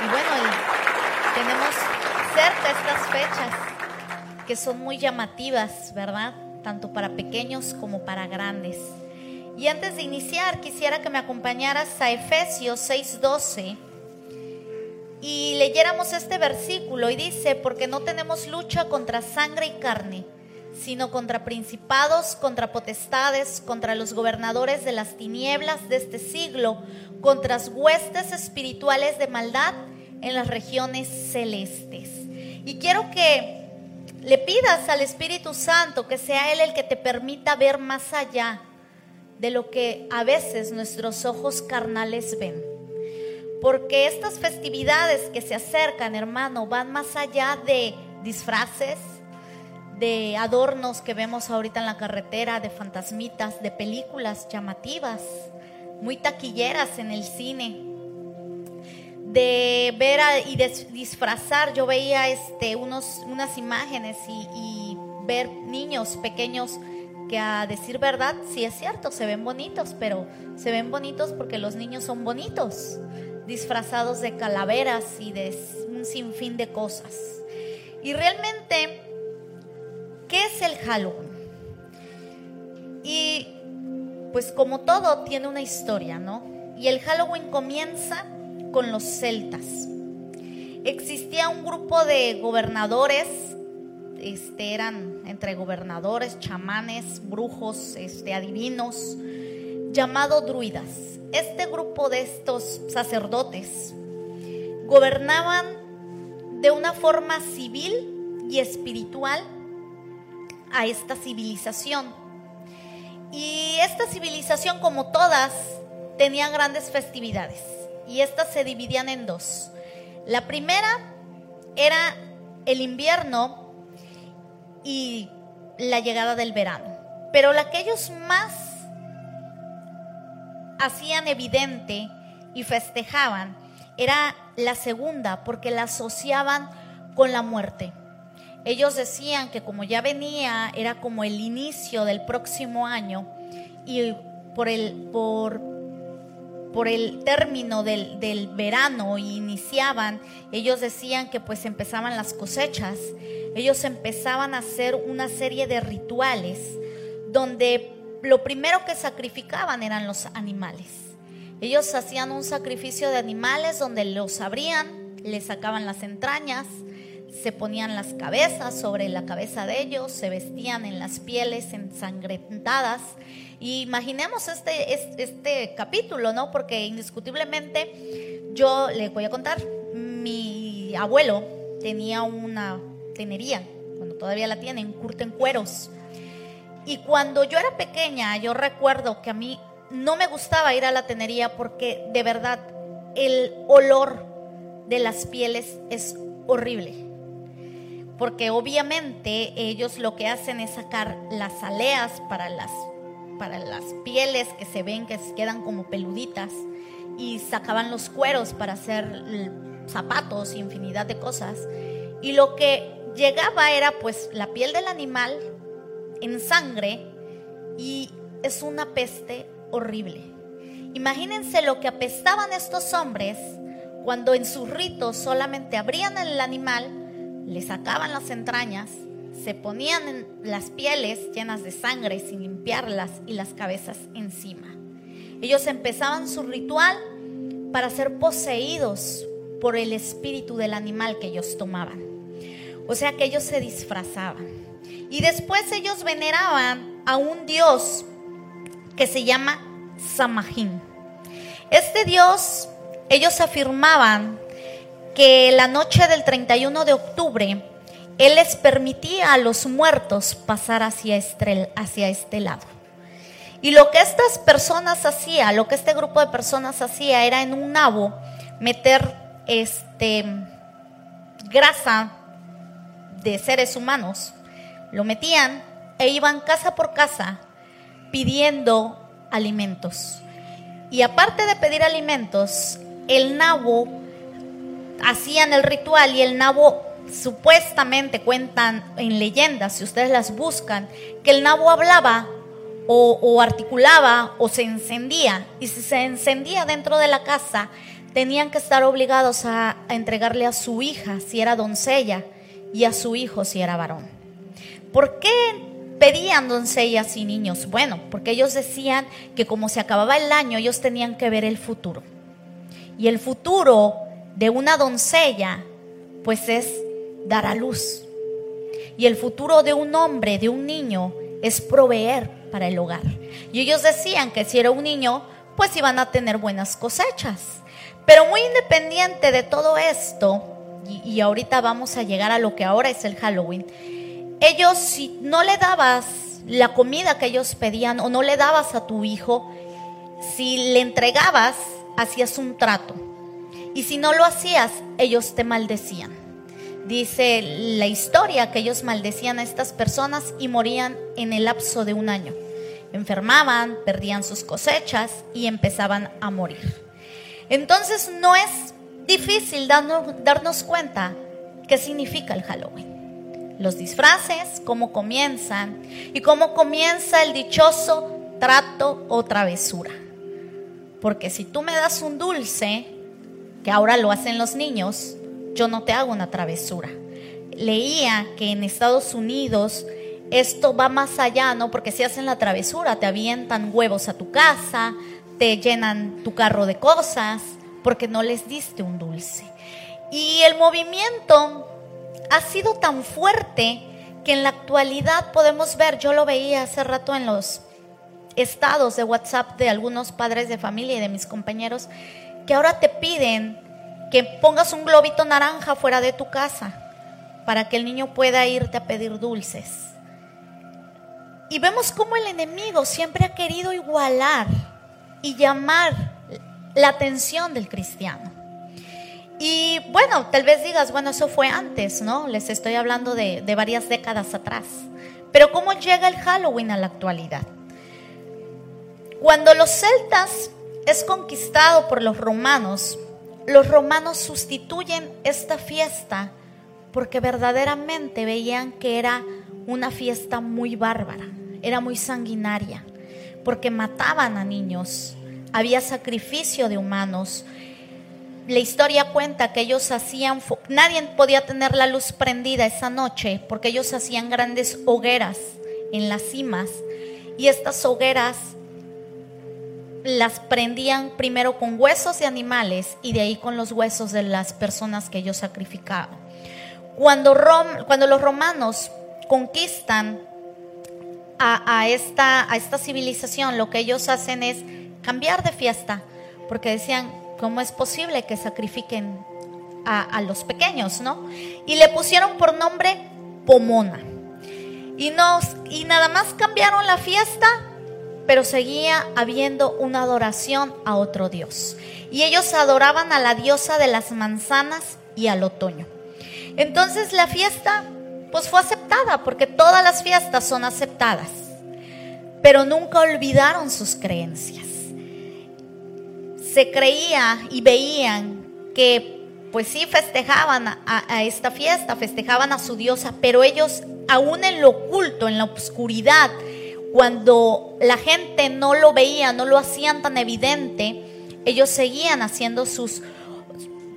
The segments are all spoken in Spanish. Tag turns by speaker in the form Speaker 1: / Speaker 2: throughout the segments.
Speaker 1: Y bueno, tenemos cerca estas fechas que son muy llamativas, ¿verdad? Tanto para pequeños como para grandes. Y antes de iniciar, quisiera que me acompañaras a Efesios 6:12 y leyéramos este versículo y dice, porque no tenemos lucha contra sangre y carne, sino contra principados, contra potestades, contra los gobernadores de las tinieblas de este siglo, contra huestes espirituales de maldad en las regiones celestes. Y quiero que le pidas al Espíritu Santo que sea Él el que te permita ver más allá de lo que a veces nuestros ojos carnales ven. Porque estas festividades que se acercan, hermano, van más allá de disfraces, de adornos que vemos ahorita en la carretera, de fantasmitas, de películas llamativas, muy taquilleras en el cine, de ver y disfrazar. Yo veía este, unos, unas imágenes y, y ver niños pequeños que a decir verdad, sí es cierto, se ven bonitos, pero se ven bonitos porque los niños son bonitos, disfrazados de calaveras y de un sinfín de cosas. Y realmente, ¿qué es el Halloween? Y pues como todo tiene una historia, ¿no? Y el Halloween comienza con los celtas. Existía un grupo de gobernadores este, eran entre gobernadores, chamanes, brujos, este, adivinos, llamado druidas. Este grupo de estos sacerdotes gobernaban de una forma civil y espiritual a esta civilización. Y esta civilización, como todas, tenía grandes festividades. Y estas se dividían en dos. La primera era el invierno y la llegada del verano. Pero la que ellos más hacían evidente y festejaban era la segunda, porque la asociaban con la muerte. Ellos decían que como ya venía, era como el inicio del próximo año y por el, por por el término del, del verano y iniciaban, ellos decían que pues empezaban las cosechas, ellos empezaban a hacer una serie de rituales donde lo primero que sacrificaban eran los animales. Ellos hacían un sacrificio de animales donde los abrían, les sacaban las entrañas, se ponían las cabezas sobre la cabeza de ellos, se vestían en las pieles ensangrentadas. Y imaginemos este, este, capítulo, ¿no? Porque indiscutiblemente yo le voy a contar, mi abuelo tenía una tenería, cuando todavía la tienen, curten cueros. Y cuando yo era pequeña, yo recuerdo que a mí no me gustaba ir a la tenería porque de verdad el olor de las pieles es horrible porque obviamente ellos lo que hacen es sacar las aleas para las, para las pieles que se ven que quedan como peluditas y sacaban los cueros para hacer zapatos y infinidad de cosas. Y lo que llegaba era pues la piel del animal en sangre y es una peste horrible. Imagínense lo que apestaban estos hombres cuando en sus ritos solamente abrían el animal le sacaban las entrañas, se ponían en las pieles llenas de sangre sin limpiarlas y las cabezas encima. Ellos empezaban su ritual para ser poseídos por el espíritu del animal que ellos tomaban. O sea que ellos se disfrazaban. Y después ellos veneraban a un dios que se llama Samajin. Este dios, ellos afirmaban que la noche del 31 de octubre, Él les permitía a los muertos pasar hacia este, hacia este lado. Y lo que estas personas hacían, lo que este grupo de personas hacía era en un nabo meter este, grasa de seres humanos. Lo metían e iban casa por casa pidiendo alimentos. Y aparte de pedir alimentos, el nabo hacían el ritual y el nabo supuestamente cuentan en leyendas, si ustedes las buscan, que el nabo hablaba o, articulaba o se encendía. Y si se encendía dentro de la casa, tenían que estar obligados a, entregarle a su hija si era doncella y a su hijo si era varón. ¿Por qué pedían doncellas y niños? Bueno, porque ellos decían que como se acababa el año, ellos tenían que ver el futuro. Y el futuro de una doncella, pues es dar a luz. Y el futuro de un hombre, de un niño, es proveer para el hogar. Y ellos decían que si era un niño, pues iban a tener buenas cosechas. Pero muy independiente de todo esto, y, ahorita vamos a llegar a lo que ahora es el Halloween, ellos si no le dabas la comida que ellos pedían o no le dabas a tu hijo, si le entregabas, hacías un trato. Y si no lo hacías, ellos te maldecían. Dice la historia que ellos maldecían a estas personas y morían en el lapso de un año. Enfermaban, perdían sus cosechas y empezaban a morir. Entonces no es difícil darnos, cuenta qué significa el Halloween. Los disfraces, cómo comienzan y cómo comienza el dichoso trato o travesura. Porque si tú me das un dulce, que ahora lo hacen los niños, yo no te hago una travesura. Leía que en Estados Unidos esto va más allá, ¿no? Porque si hacen la travesura, te avientan huevos a tu casa, te llenan tu carro de cosas, porque no les diste un dulce. Y el movimiento ha sido tan fuerte que en la actualidad podemos ver, yo lo veía hace rato en los estados de WhatsApp de algunos padres de familia y de mis compañeros, que ahora te piden que pongas un globito naranja fuera de tu casa para que el niño pueda irte a pedir dulces. Y vemos cómo el enemigo siempre ha querido igualar y llamar la atención del cristiano. Y bueno, tal vez digas, bueno, eso fue antes, ¿no? Les estoy hablando de, de varias décadas atrás. Pero ¿cómo llega el Halloween a la actualidad? Cuando los celtas es conquistado por los romanos, los romanos sustituyen esta fiesta porque verdaderamente veían que era una fiesta muy bárbara, era muy sanguinaria, porque mataban a niños, había sacrificio de humanos. La historia cuenta que ellos hacían, nadie podía tener la luz prendida esa noche porque ellos hacían grandes hogueras en las cimas y estas hogueras las prendían primero con huesos de animales y de ahí con los huesos de las personas que ellos sacrificaban. Cuando, cuando los romanos conquistan a, esta, a esta civilización, lo que ellos hacen es cambiar de fiesta, porque decían, ¿cómo es posible que sacrifiquen a, los pequeños, no? Y le pusieron por nombre Pomona. Y, nos, y nada más cambiaron la fiesta, pero seguía habiendo una adoración a otro dios. Y ellos adoraban a la diosa de las manzanas y al otoño. Entonces la fiesta pues fue aceptada, porque todas las fiestas son aceptadas, pero nunca olvidaron sus creencias. Se creía y veían que pues sí festejaban a, a, esta fiesta, festejaban a su diosa, pero ellos aún en lo oculto, en la oscuridad, cuando la gente no lo veía, no lo hacían tan evidente, ellos seguían haciendo sus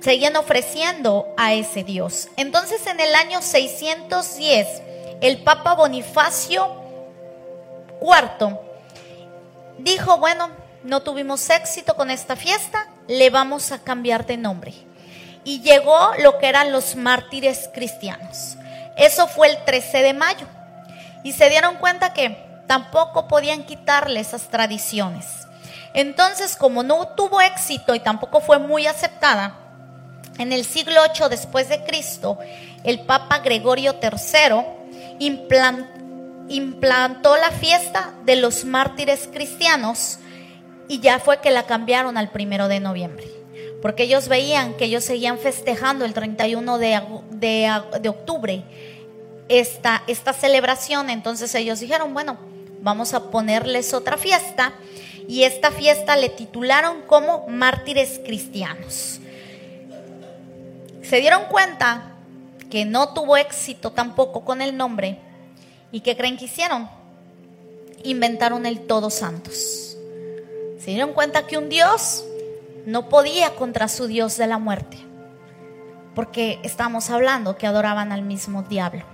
Speaker 1: seguían ofreciendo a ese Dios. Entonces en el año 610, el Papa Bonifacio IV dijo, bueno, no tuvimos éxito con esta fiesta, le vamos a cambiar de nombre. Y llegó lo que eran los mártires cristianos. Eso fue el 13 de mayo. Y se dieron cuenta que tampoco podían quitarle esas tradiciones. Entonces, como no tuvo éxito y tampoco fue muy aceptada, en el siglo VIII después de Cristo, el Papa Gregorio III implantó la fiesta de los mártires cristianos y ya fue que la cambiaron al primero de noviembre. Porque ellos veían que ellos seguían festejando el 31 de, de, octubre esta, esta celebración. Entonces ellos dijeron, bueno, vamos a ponerles otra fiesta. Y esta fiesta le titularon como mártires cristianos se dieron cuenta que no tuvo éxito tampoco con el nombre y que creen que hicieron, inventaron el Todos Santos. Se dieron cuenta que un Dios no podía contra su Dios de la muerte, porque estamos hablando que adoraban al mismo diablo.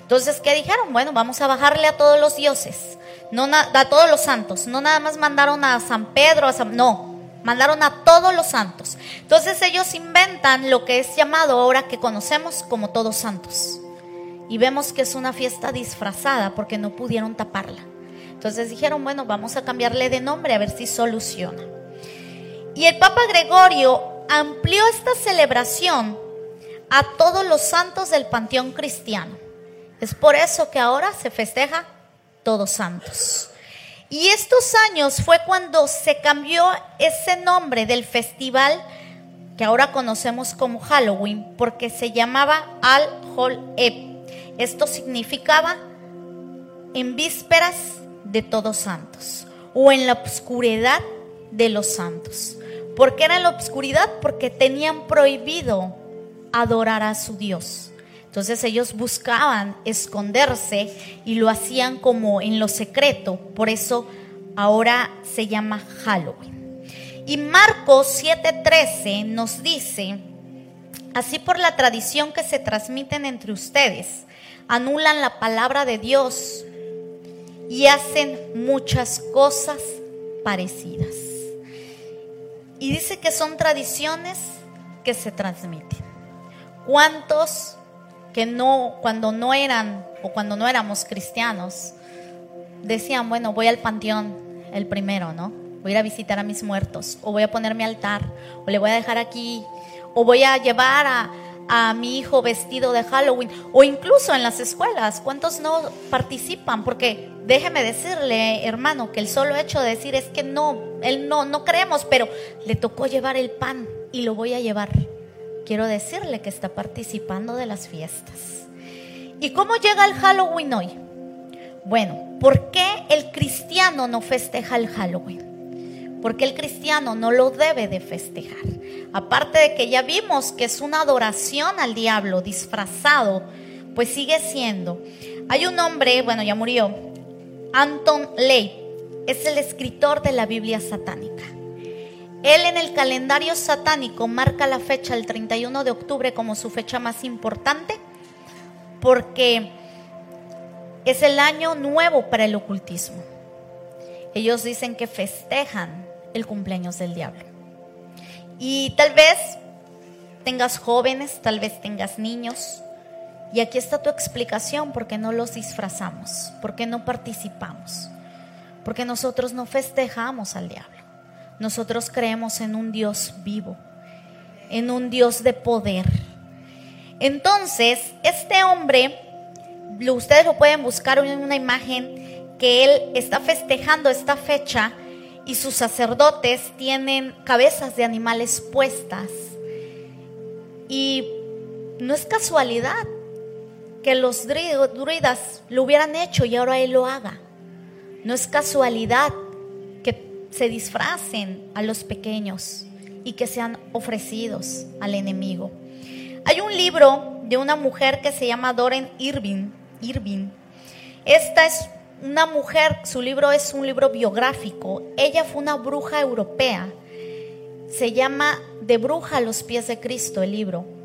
Speaker 1: Entonces, ¿qué dijeron? Bueno, vamos a bajarle a todos los dioses, no a todos los santos. No nada más mandaron a San Pedro, a San, no, mandaron a todos los santos. Entonces ellos inventan lo que es llamado ahora que conocemos como todos santos. Y vemos que es una fiesta disfrazada porque no pudieron taparla. Entonces dijeron, bueno, vamos a cambiarle de nombre a ver si soluciona. Y el Papa Gregorio amplió esta celebración a todos los santos del panteón cristiano. Es por eso que ahora se festeja Todos Santos. Y estos años fue cuando se cambió ese nombre del festival que ahora conocemos como Halloween, porque se llamaba Al Hol Eb. Esto significaba en vísperas de todos santos o en la oscuridad de los santos. ¿Por qué era la oscuridad? Porque tenían prohibido adorar a su Dios. Entonces ellos buscaban esconderse y lo hacían como en lo secreto. Por eso ahora se llama Halloween. Y Marcos 7:13 nos dice, así por la tradición que se transmiten entre ustedes, anulan la palabra de Dios y hacen muchas cosas parecidas. Y dice que son tradiciones que se transmiten. ¿Cuántos que no, cuando no eran o cuando no éramos cristianos, decían, bueno, voy al panteón el primero, ¿no? Voy a ir a visitar a mis muertos, o voy a poner mi altar, o le voy a dejar aquí, o voy a llevar a, a mi hijo vestido de Halloween, o incluso en las escuelas, ¿cuántos no participan? Porque déjeme decirle, hermano, que el solo hecho de decir es que no, él no, no creemos, pero le tocó llevar el pan y lo voy a llevar. Quiero decirle que está participando de las fiestas. ¿Y cómo llega el Halloween hoy? Bueno, ¿por qué el cristiano no festeja el Halloween? porque el cristiano no lo debe de festejar. Aparte de que ya vimos que es una adoración al diablo disfrazado, pues sigue siendo. Hay un hombre, bueno, ya murió, Anton Ley, es el escritor de la Biblia satánica. Él en el calendario satánico marca la fecha el 31 de octubre como su fecha más importante porque es el año nuevo para el ocultismo. Ellos dicen que festejan el cumpleaños del diablo. Y tal vez tengas jóvenes, tal vez tengas niños. Y aquí está tu explicación, porque no los disfrazamos, porque no participamos, porque nosotros no festejamos al diablo. Nosotros creemos en un Dios vivo, en un Dios de poder. Entonces, este hombre, ustedes lo pueden buscar en una imagen que él está festejando esta fecha y sus sacerdotes tienen cabezas de animales puestas. Y no es casualidad que los druidas lo hubieran hecho y ahora él lo haga. No es casualidad se disfracen a los pequeños y que sean ofrecidos al enemigo. Hay un libro de una mujer que se llama Doren Irving. Irving. Esta es una mujer, su libro es un libro biográfico. Ella fue una bruja europea. Se llama De bruja a los pies de Cristo el libro.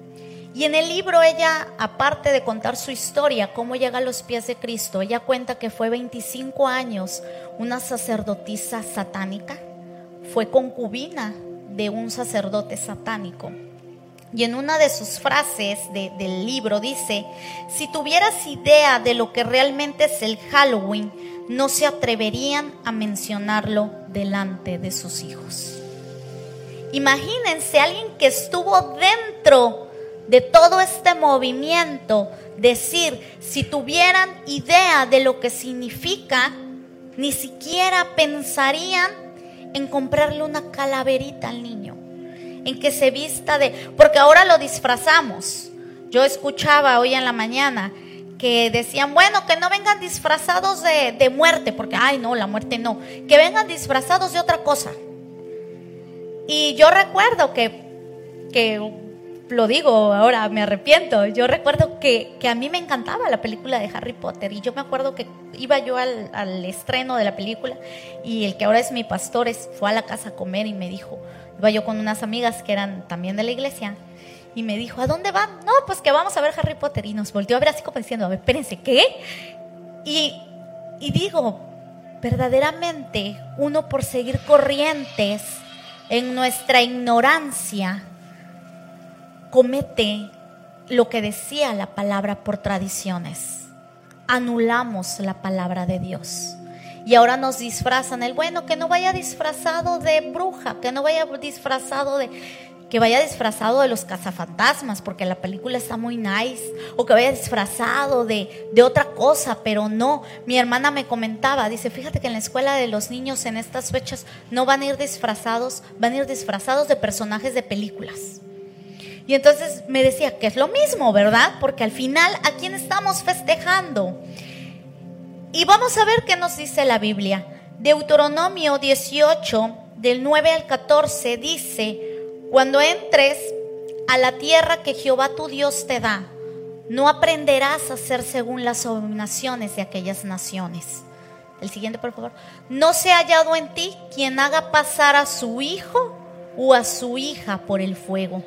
Speaker 1: Y en el libro ella, aparte de contar su historia, cómo llega a los pies de Cristo, ella cuenta que fue 25 años una sacerdotisa satánica, fue concubina de un sacerdote satánico. Y en una de sus frases del libro dice, si tuvieras idea de lo que realmente es el Halloween, no se atreverían a mencionarlo delante de sus hijos. Imagínense alguien que estuvo dentro de todo este movimiento, decir, si tuvieran idea de lo que significa, ni siquiera pensarían en comprarle una calaverita al niño en que se vista de, porque ahora lo disfrazamos. Yo escuchaba hoy en la mañana que decían, bueno, que no vengan disfrazados de, muerte, porque, ay, no, la muerte no, que vengan disfrazados de otra cosa. Y yo recuerdo que, que lo digo ahora, me arrepiento. Yo recuerdo que, que, a mí me encantaba la película de Harry Potter y yo me acuerdo que iba yo al, al, estreno de la película y el que ahora es mi pastor fue a la casa a comer y me dijo, Iba yo con unas amigas que eran también de la iglesia y me dijo, ¿a dónde van? No, pues que vamos a ver Harry Potter. Y nos volteó a ver así como diciendo, a ver, espérense, ¿qué? Y, y digo, verdaderamente uno por seguir corrientes en nuestra ignorancia comete lo que decía la palabra por tradiciones. Anulamos la palabra de Dios. Y ahora nos disfrazan el bueno, que no vaya disfrazado de bruja, que no vaya disfrazado de que vaya disfrazado de los cazafantasmas, porque la película está muy nice, o que vaya disfrazado de, de, otra cosa, pero no. Mi hermana me comentaba, dice, fíjate que en la escuela de los niños en estas fechas no van a ir disfrazados, van a ir disfrazados de personajes de películas. Y entonces me decía que es lo mismo, ¿verdad? Porque al final, ¿a quién estamos festejando? Y vamos a ver qué nos dice la Biblia. Deuteronomio 18, del 9 al 14, dice, cuando entres a la tierra que Jehová tu Dios te da, no aprenderás a hacer según las abominaciones de aquellas naciones. El siguiente, por favor. No se ha hallado en ti quien haga pasar a su hijo o a su hija por el fuego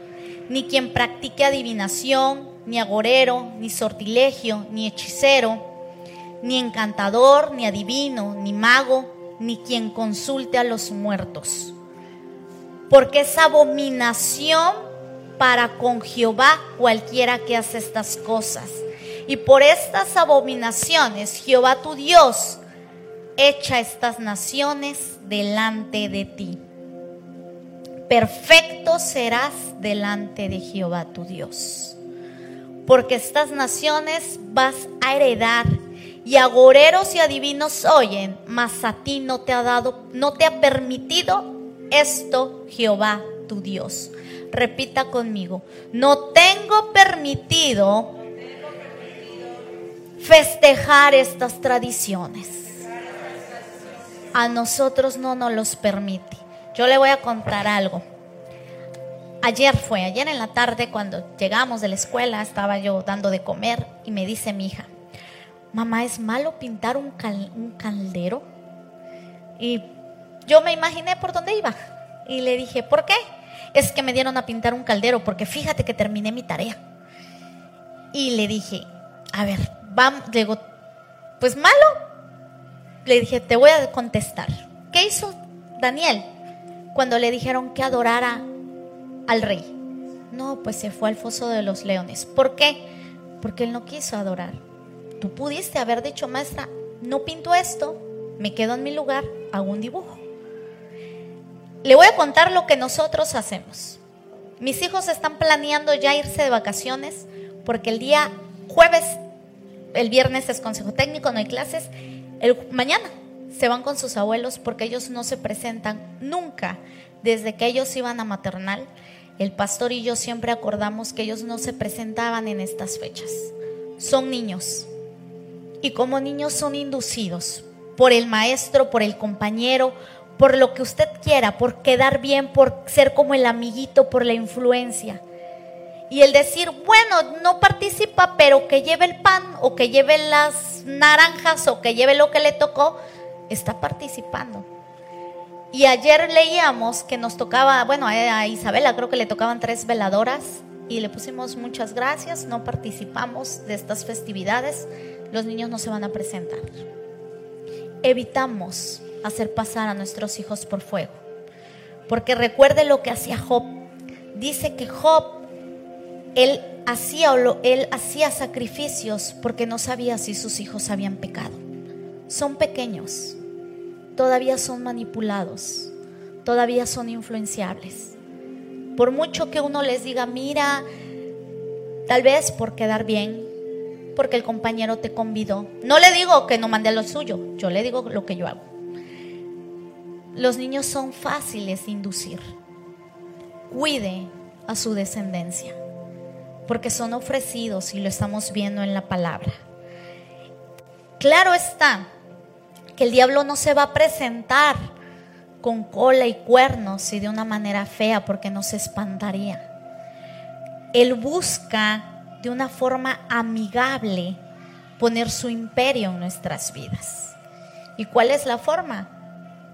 Speaker 1: ni quien practique adivinación, ni agorero, ni sortilegio, ni hechicero, ni encantador, ni adivino, ni mago, ni quien consulte a los muertos. Porque es abominación para con Jehová cualquiera que hace estas cosas. Y por estas abominaciones Jehová tu Dios echa estas naciones delante de ti perfecto serás delante de Jehová tu Dios. Porque estas naciones vas a heredar y agoreros y adivinos oyen, mas a ti no te ha dado, no te ha permitido esto Jehová tu Dios. Repita conmigo, no tengo permitido festejar estas tradiciones. A nosotros no nos los permite. Yo le voy a contar algo. Ayer fue, ayer en la tarde cuando llegamos de la escuela, estaba yo dando de comer y me dice mi hija, mamá, ¿es malo pintar un, caldero? Y yo me imaginé por dónde iba y le dije, ¿por qué? Es que me dieron a pintar un caldero porque fíjate que terminé mi tarea. Y le dije, a ver, vamos, le digo, pues malo. Le dije, te voy a contestar. ¿Qué hizo Daniel? Cuando le dijeron que adorara al rey. No, pues se fue al foso de los leones. ¿Por qué? Porque él no quiso adorar. Tú pudiste haber dicho, maestra, no pinto esto, me quedo en mi lugar, hago un dibujo. Le voy a contar lo que nosotros hacemos. Mis hijos están planeando ya irse de vacaciones porque el día jueves, el viernes es consejo técnico, no hay clases. El, mañana se van con sus abuelos porque ellos no se presentan nunca. Desde que ellos iban a maternal, el pastor y yo siempre acordamos que ellos no se presentaban en estas fechas. Son niños. Y como niños son inducidos por el maestro, por el compañero, por lo que usted quiera, por quedar bien, por ser como el amiguito, por la influencia. Y el decir, bueno, no participa, pero que lleve el pan o que lleve las naranjas o que lleve lo que le tocó, está participando. Y ayer leíamos que nos tocaba, bueno, a Isabela creo que le tocaban tres veladoras y le pusimos muchas gracias, no participamos de estas festividades, los niños no se van a presentar. Evitamos hacer pasar a nuestros hijos por fuego, porque recuerde lo que hacía Job. Dice que Job, él hacía, él hacía sacrificios porque no sabía si sus hijos habían pecado son pequeños, todavía son manipulados, todavía son influenciables. Por mucho que uno les diga, mira, tal vez por quedar bien, porque el compañero te convidó. No le digo que no mande lo suyo, yo le digo lo que yo hago. Los niños son fáciles de inducir. Cuide a su descendencia, porque son ofrecidos y lo estamos viendo en la palabra. Claro está que el diablo no se va a presentar con cola y cuernos y de una manera fea porque no se espantaría. Él busca de una forma amigable poner su imperio en nuestras vidas. ¿Y cuál es la forma?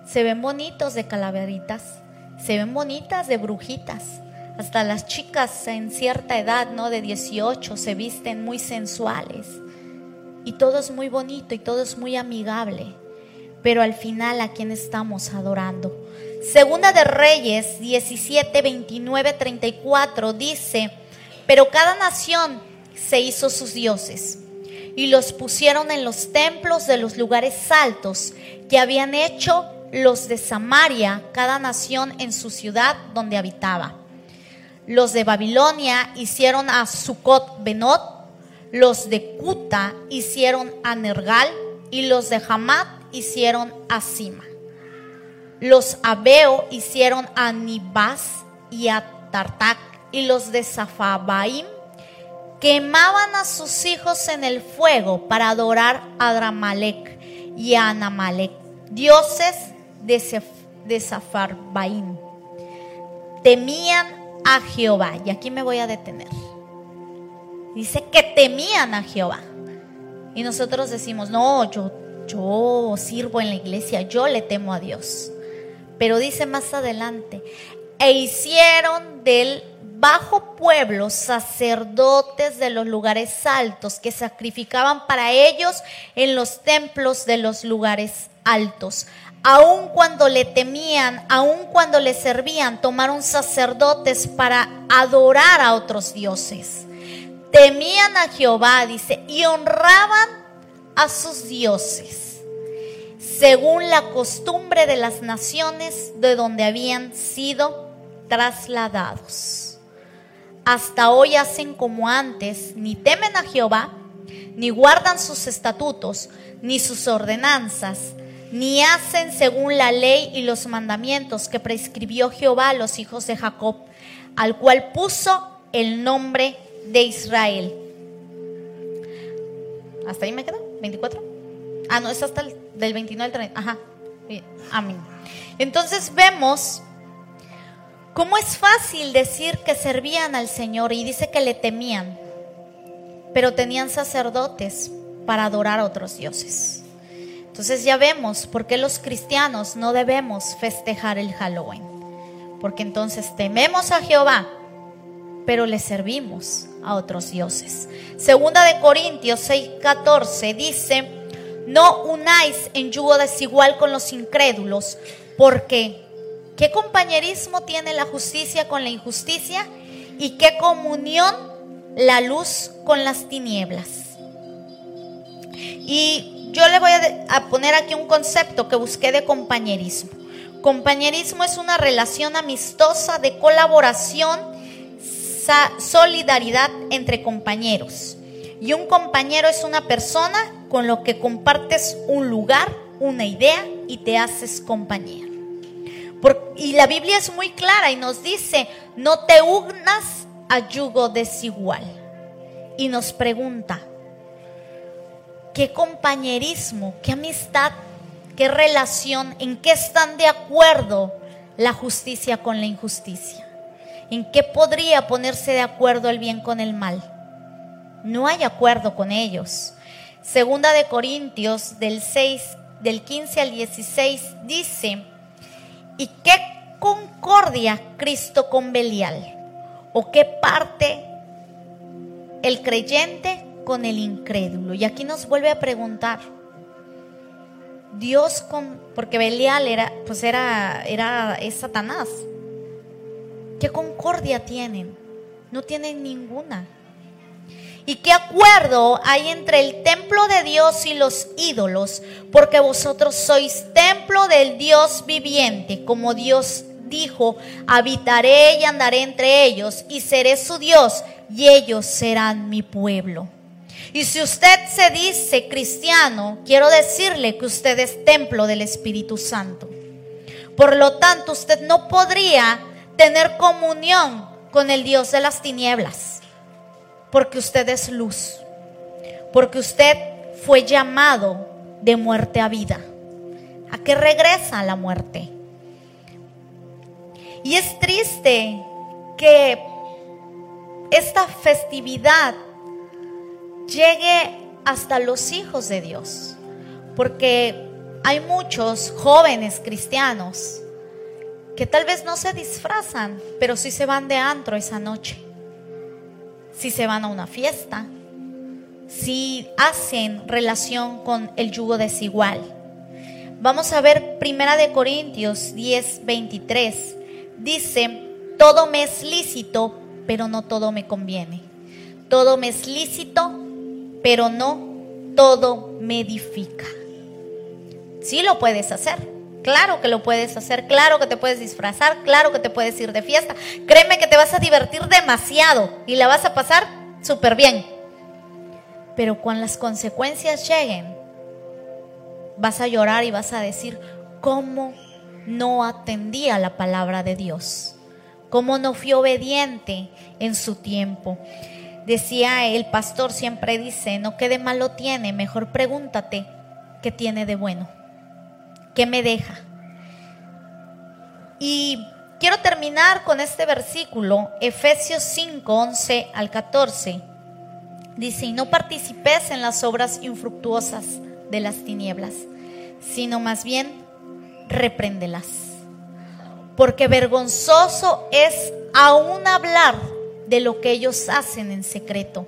Speaker 1: Se ven bonitos de calaveritas, se ven bonitas de brujitas. Hasta las chicas en cierta edad, ¿no? De 18, se visten muy sensuales. Y todo es muy bonito y todo es muy amigable. Pero al final, ¿a quién estamos adorando? Segunda de Reyes 17, 29, 34 dice, pero cada nación se hizo sus dioses y los pusieron en los templos de los lugares altos que habían hecho los de Samaria, cada nación en su ciudad donde habitaba. Los de Babilonia hicieron a Sucot Benot, los de Cuta hicieron a Nergal y los de Hamat hicieron a Sima. Los Abeo hicieron a Nibas y a Tartac y los de Zafabaim quemaban a sus hijos en el fuego para adorar a Dramalek y a Anamalek, dioses de, Zafarbaim. Temían a Jehová. Y aquí me voy a detener. Dice que temían a Jehová. Y nosotros decimos, no, yo, yo sirvo en la iglesia, yo le temo a Dios. Pero dice más adelante, e hicieron del bajo pueblo sacerdotes de los lugares altos que sacrificaban para ellos en los templos de los lugares altos. Aun cuando le temían, aun cuando le servían, tomaron sacerdotes para adorar a otros dioses. Temían a Jehová, dice, y honraban a sus dioses, según la costumbre de las naciones de donde habían sido trasladados hasta hoy hacen como antes, ni temen a Jehová, ni guardan sus estatutos, ni sus ordenanzas, ni hacen según la ley y los mandamientos que prescribió Jehová a los hijos de Jacob, al cual puso el nombre de Israel. ¿Hasta ahí me quedo? ¿24? Ah, no, es hasta el del 29 al 30. Ajá. Amén. Entonces vemos ¿Cómo es fácil decir que servían al Señor y dice que le temían, pero tenían sacerdotes para adorar a otros dioses? Entonces ya vemos por qué los cristianos no debemos festejar el Halloween. Porque entonces tememos a Jehová, pero le servimos a otros dioses. Segunda de Corintios 6:14 dice, no unáis en yugo desigual con los incrédulos, porque ¿Qué compañerismo tiene la justicia con la injusticia? ¿Y qué comunión la luz con las tinieblas? Y yo le voy a, poner aquí un concepto que busqué de compañerismo. Compañerismo es una relación amistosa de colaboración, solidaridad entre compañeros. Y un compañero es una persona con lo que compartes un lugar, una idea y te haces compañía y la Biblia es muy clara y nos dice, no te unas a yugo desigual. Y nos pregunta, ¿qué compañerismo, qué amistad, qué relación, en qué están de acuerdo la justicia con la injusticia? ¿En qué podría ponerse de acuerdo el bien con el mal? No hay acuerdo con ellos. Segunda de Corintios del 6 del 15 al 16 dice, ¿Y qué concordia Cristo con Belial? ¿O qué parte el creyente con el incrédulo? Y aquí nos vuelve a preguntar. Dios con porque Belial era pues era era es Satanás. ¿Qué concordia tienen? No tienen ninguna. ¿Y qué acuerdo hay entre el templo de Dios y los ídolos? Porque vosotros sois templo del Dios viviente, como Dios dijo, habitaré y andaré entre ellos y seré su Dios y ellos serán mi pueblo. Y si usted se dice cristiano, quiero decirle que usted es templo del Espíritu Santo. Por lo tanto, usted no podría tener comunión con el Dios de las tinieblas porque usted es luz, porque usted fue llamado de muerte a vida. ¿A qué regresa la muerte? Y es triste que esta festividad llegue hasta los hijos de Dios, porque hay muchos jóvenes cristianos que tal vez no se disfrazan, pero sí se van de antro esa noche. Si se van a una fiesta, si hacen relación con el yugo desigual. Vamos a ver Primera de Corintios 10, 23. Dice, todo me es lícito, pero no todo me conviene. Todo me es lícito, pero no todo me edifica. Sí lo puedes hacer. Claro que lo puedes hacer, claro que te puedes disfrazar, claro que te puedes ir de fiesta. Créeme que te vas a divertir demasiado y la vas a pasar súper bien. Pero cuando las consecuencias lleguen, vas a llorar y vas a decir, ¿cómo no atendí a la palabra de Dios? ¿Cómo no fui obediente en su tiempo? Decía el pastor, siempre dice, no quede malo tiene, mejor pregúntate qué tiene de bueno, qué me deja. Y quiero terminar con este versículo, Efesios 5, 11 al 14. Dice, y no participes en las obras infructuosas de las tinieblas, sino más bien repréndelas. Porque vergonzoso es aún hablar de lo que ellos hacen en secreto.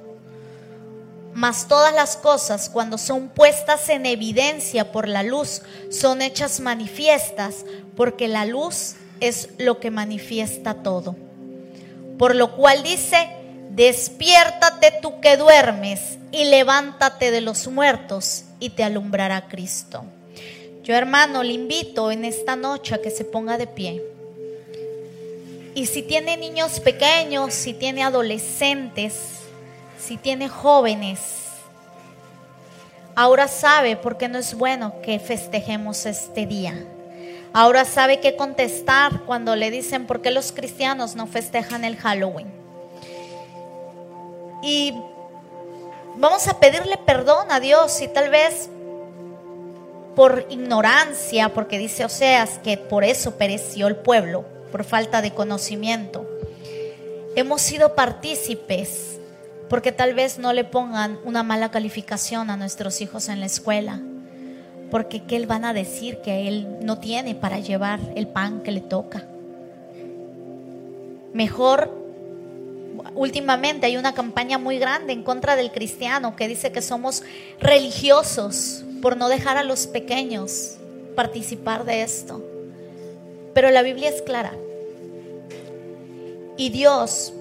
Speaker 1: Mas todas las cosas, cuando son puestas en evidencia por la luz, son hechas manifiestas, porque la luz es lo que manifiesta todo. Por lo cual dice, despiértate tú que duermes y levántate de los muertos y te alumbrará Cristo. Yo hermano le invito en esta noche a que se ponga de pie. Y si tiene niños pequeños, si tiene adolescentes, si tiene jóvenes, ahora sabe por qué no es bueno que festejemos este día. Ahora sabe qué contestar cuando le dicen por qué los cristianos no festejan el Halloween. Y vamos a pedirle perdón a Dios y tal vez por ignorancia, porque dice Oseas que por eso pereció el pueblo por falta de conocimiento. Hemos sido partícipes porque tal vez no le pongan una mala calificación a nuestros hijos en la escuela. Porque ¿qué van a decir que él no tiene para llevar el pan que le toca? Mejor, últimamente hay una campaña muy grande en contra del cristiano que dice que somos religiosos por no dejar a los pequeños participar de esto. Pero la Biblia es clara. Y Dios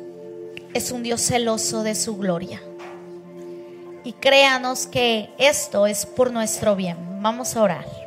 Speaker 1: es un Dios celoso de su gloria. Y créanos que esto es por nuestro bien. Vamos a orar.